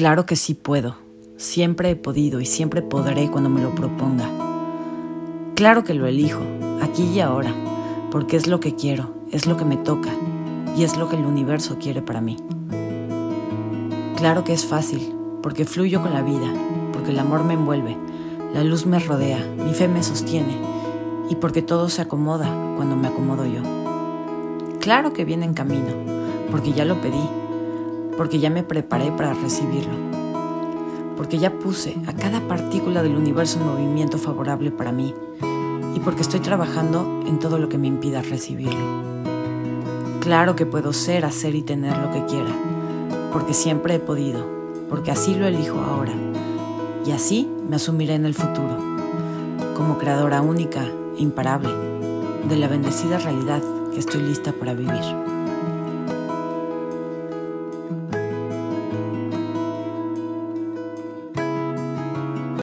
Claro que sí puedo. Siempre he podido y siempre podré cuando me lo proponga. Claro que lo elijo, aquí y ahora, porque es lo que quiero, es lo que me toca y es lo que el universo quiere para mí. Claro que es fácil, porque fluyo con la vida, porque el amor me envuelve, la luz me rodea, mi fe me sostiene y porque todo se acomoda cuando me acomodo yo. Claro que viene en camino, porque ya lo pedí, porque ya me preparé para recibirlo, porque ya puse a cada partícula del universo en movimiento favorable para mí y porque estoy trabajando en todo lo que me impida recibirlo. Claro que puedo ser, hacer y tener lo que quiera, porque siempre he podido, porque así lo elijo ahora y así me asumiré en el futuro, como creadora única e imparable de la bendecida realidad que estoy lista para vivir.